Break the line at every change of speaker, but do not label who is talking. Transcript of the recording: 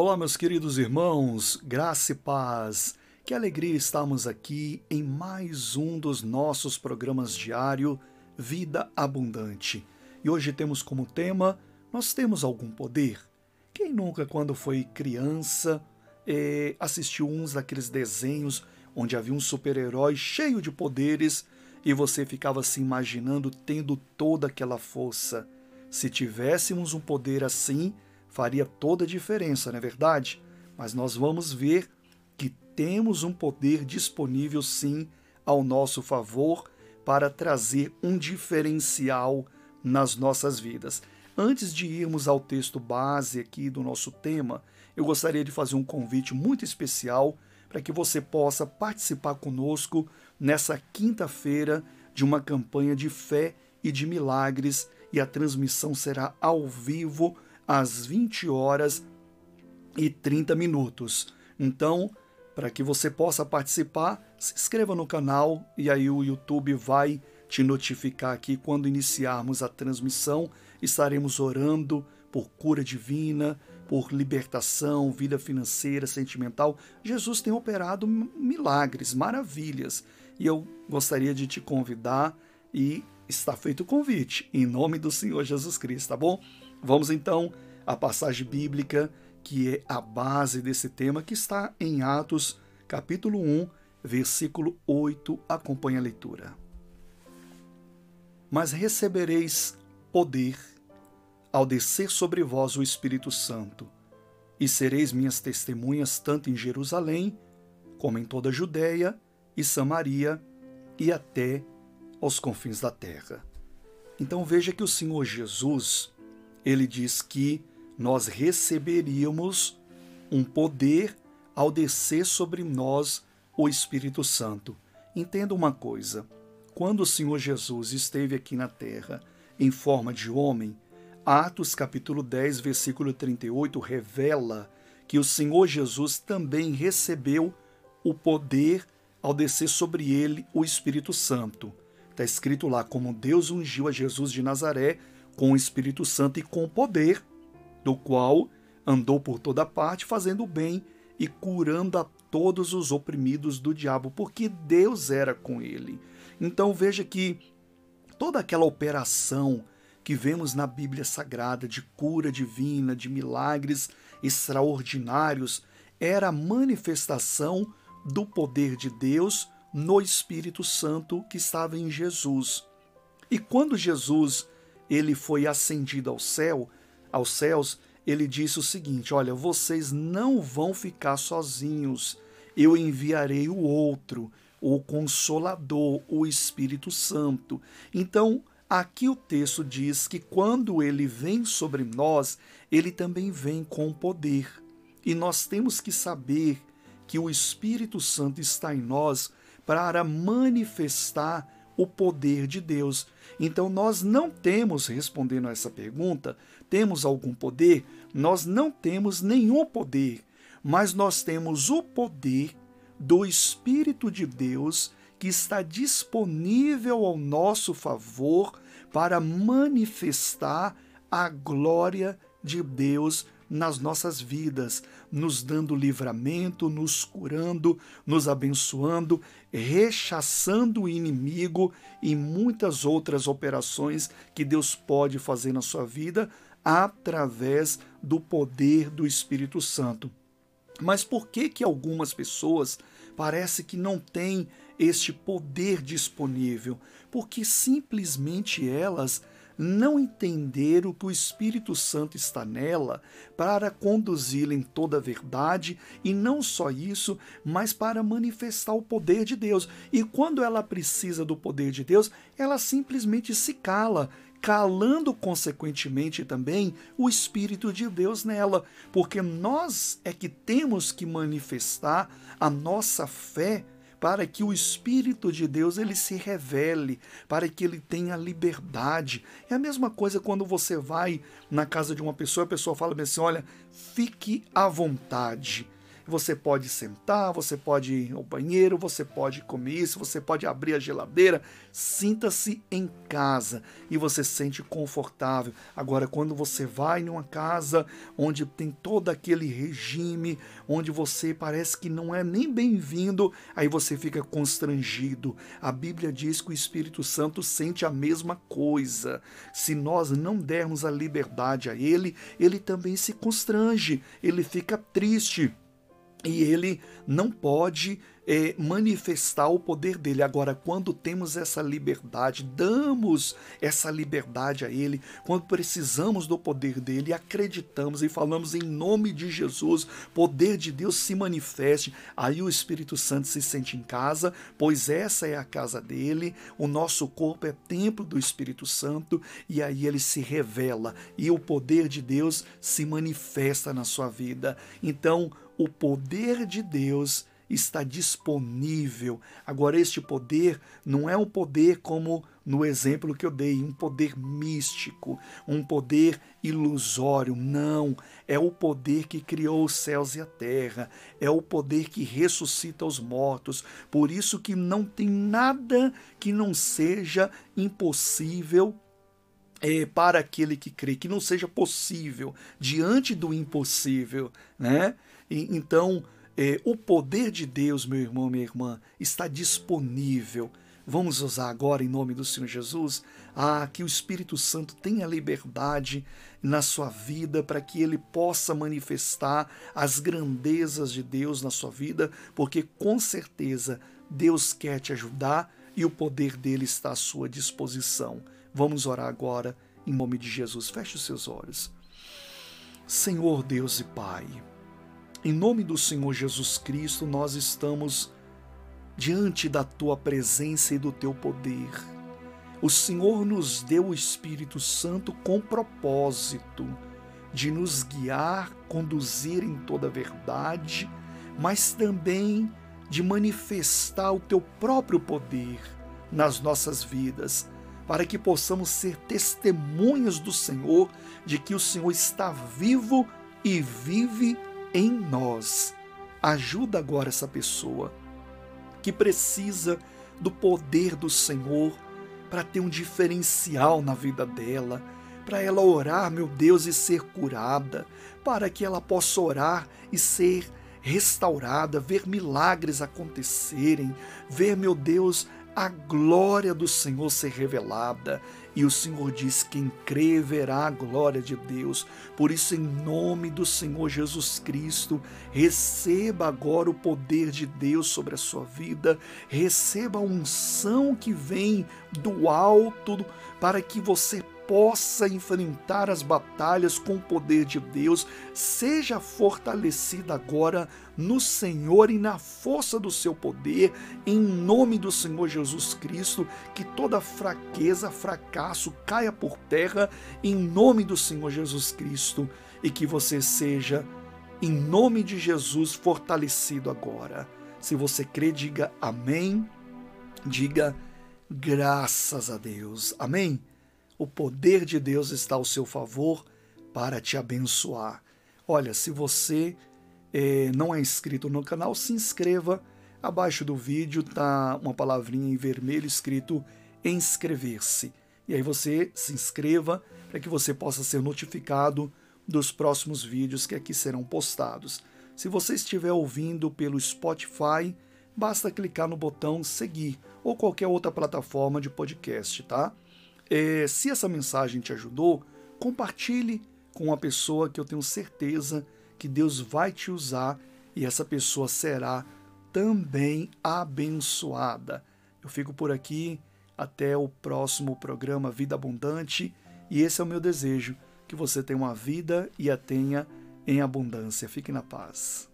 Olá, meus queridos irmãos, graça e paz. Que alegria estarmos aqui em mais um dos nossos programas diário Vida Abundante. E hoje temos como tema Nós temos algum poder? Quem nunca, quando foi criança, eh, assistiu uns daqueles desenhos onde havia um super-herói cheio de poderes e você ficava se imaginando tendo toda aquela força? Se tivéssemos um poder assim, faria toda a diferença, não é verdade? Mas nós vamos ver que temos um poder disponível sim ao nosso favor para trazer um diferencial nas nossas vidas. Antes de irmos ao texto base aqui do nosso tema, eu gostaria de fazer um convite muito especial para que você possa participar conosco nessa quinta-feira de uma campanha de fé e de milagres e a transmissão será ao vivo às 20 horas e 30 minutos. Então, para que você possa participar, se inscreva no canal e aí o YouTube vai te notificar aqui quando iniciarmos a transmissão. Estaremos orando por cura divina, por libertação, vida financeira, sentimental. Jesus tem operado milagres, maravilhas. E eu gostaria de te convidar e está feito o convite, em nome do Senhor Jesus Cristo, tá bom? Vamos então à passagem bíblica que é a base desse tema, que está em Atos, capítulo 1, versículo 8. Acompanhe a leitura. Mas recebereis poder ao descer sobre vós o Espírito Santo, e sereis minhas testemunhas tanto em Jerusalém, como em toda a Judéia e Samaria e até aos confins da terra. Então veja que o Senhor Jesus, ele diz que nós receberíamos um poder ao descer sobre nós o Espírito Santo. Entenda uma coisa: quando o Senhor Jesus esteve aqui na terra em forma de homem, Atos capítulo 10, versículo 38 revela que o Senhor Jesus também recebeu o poder ao descer sobre ele o Espírito Santo. Está escrito lá como Deus ungiu a Jesus de Nazaré com o Espírito Santo e com poder, do qual andou por toda parte fazendo o bem e curando a todos os oprimidos do diabo, porque Deus era com ele. Então veja que toda aquela operação que vemos na Bíblia Sagrada de cura divina, de milagres extraordinários, era a manifestação do poder de Deus no Espírito Santo que estava em Jesus. E quando Jesus ele foi ascendido ao céu, aos céus, ele disse o seguinte: Olha, vocês não vão ficar sozinhos. Eu enviarei o outro, o consolador, o Espírito Santo. Então, aqui o texto diz que quando ele vem sobre nós, ele também vem com poder. E nós temos que saber que o Espírito Santo está em nós para manifestar o poder de Deus. Então nós não temos, respondendo a essa pergunta, temos algum poder? Nós não temos nenhum poder, mas nós temos o poder do Espírito de Deus que está disponível ao nosso favor para manifestar a glória de Deus nas nossas vidas, nos dando livramento, nos curando, nos abençoando, rechaçando o inimigo e muitas outras operações que Deus pode fazer na sua vida através do poder do Espírito Santo. Mas por que que algumas pessoas parece que não têm este poder disponível? Porque simplesmente elas não entenderam que o Espírito Santo está nela para conduzi-la em toda a verdade e não só isso, mas para manifestar o poder de Deus. E quando ela precisa do poder de Deus, ela simplesmente se cala, calando consequentemente também o Espírito de Deus nela, porque nós é que temos que manifestar a nossa fé para que o Espírito de Deus ele se revele, para que ele tenha liberdade. É a mesma coisa quando você vai na casa de uma pessoa, a pessoa fala assim: olha, fique à vontade. Você pode sentar, você pode ir ao banheiro, você pode comer isso, você pode abrir a geladeira. Sinta-se em casa e você se sente confortável. Agora, quando você vai numa casa onde tem todo aquele regime, onde você parece que não é nem bem-vindo, aí você fica constrangido. A Bíblia diz que o Espírito Santo sente a mesma coisa. Se nós não dermos a liberdade a ele, ele também se constrange, ele fica triste e ele não pode é, manifestar o poder dele. Agora, quando temos essa liberdade, damos essa liberdade a ele, quando precisamos do poder dele, acreditamos e falamos em nome de Jesus, poder de Deus se manifeste, aí o Espírito Santo se sente em casa, pois essa é a casa dele, o nosso corpo é templo do Espírito Santo, e aí ele se revela e o poder de Deus se manifesta na sua vida. Então, o poder de Deus está disponível. Agora, este poder não é um poder como no exemplo que eu dei, um poder místico, um poder ilusório. Não, é o poder que criou os céus e a terra, é o poder que ressuscita os mortos. Por isso que não tem nada que não seja impossível é, para aquele que crê, que não seja possível diante do impossível, né? E, então, é, o poder de Deus, meu irmão, minha irmã, está disponível. Vamos usar agora, em nome do Senhor Jesus, ah, que o Espírito Santo tenha liberdade na sua vida para que ele possa manifestar as grandezas de Deus na sua vida, porque com certeza Deus quer te ajudar e o poder dele está à sua disposição. Vamos orar agora em nome de Jesus. Feche os seus olhos. Senhor Deus e Pai, em nome do Senhor Jesus Cristo, nós estamos diante da tua presença e do teu poder. O Senhor nos deu o Espírito Santo com propósito de nos guiar, conduzir em toda a verdade, mas também de manifestar o teu próprio poder nas nossas vidas, para que possamos ser testemunhas do Senhor de que o Senhor está vivo e vive em nós. Ajuda agora essa pessoa que precisa do poder do Senhor para ter um diferencial na vida dela, para ela orar, meu Deus, e ser curada, para que ela possa orar e ser restaurada, ver milagres acontecerem, ver, meu Deus, a glória do Senhor ser revelada. E o Senhor diz: quem crê verá a glória de Deus. Por isso, em nome do Senhor Jesus Cristo, receba agora o poder de Deus sobre a sua vida, receba a unção que vem do alto para que você possa enfrentar as batalhas com o poder de Deus, seja fortalecida agora no Senhor e na força do seu poder, em nome do Senhor Jesus Cristo, que toda fraqueza, fracasso caia por terra, em nome do Senhor Jesus Cristo, e que você seja, em nome de Jesus, fortalecido agora. Se você crê, diga amém, diga graças a Deus. Amém? O poder de Deus está ao seu favor para te abençoar. Olha, se você é, não é inscrito no canal, se inscreva. Abaixo do vídeo tá uma palavrinha em vermelho escrito inscrever-se. E aí você se inscreva para que você possa ser notificado dos próximos vídeos que aqui serão postados. Se você estiver ouvindo pelo Spotify, basta clicar no botão seguir ou qualquer outra plataforma de podcast, tá? É, se essa mensagem te ajudou, compartilhe com uma pessoa que eu tenho certeza que Deus vai te usar e essa pessoa será também abençoada. Eu fico por aqui, até o próximo programa Vida Abundante, e esse é o meu desejo, que você tenha uma vida e a tenha em abundância. Fique na paz.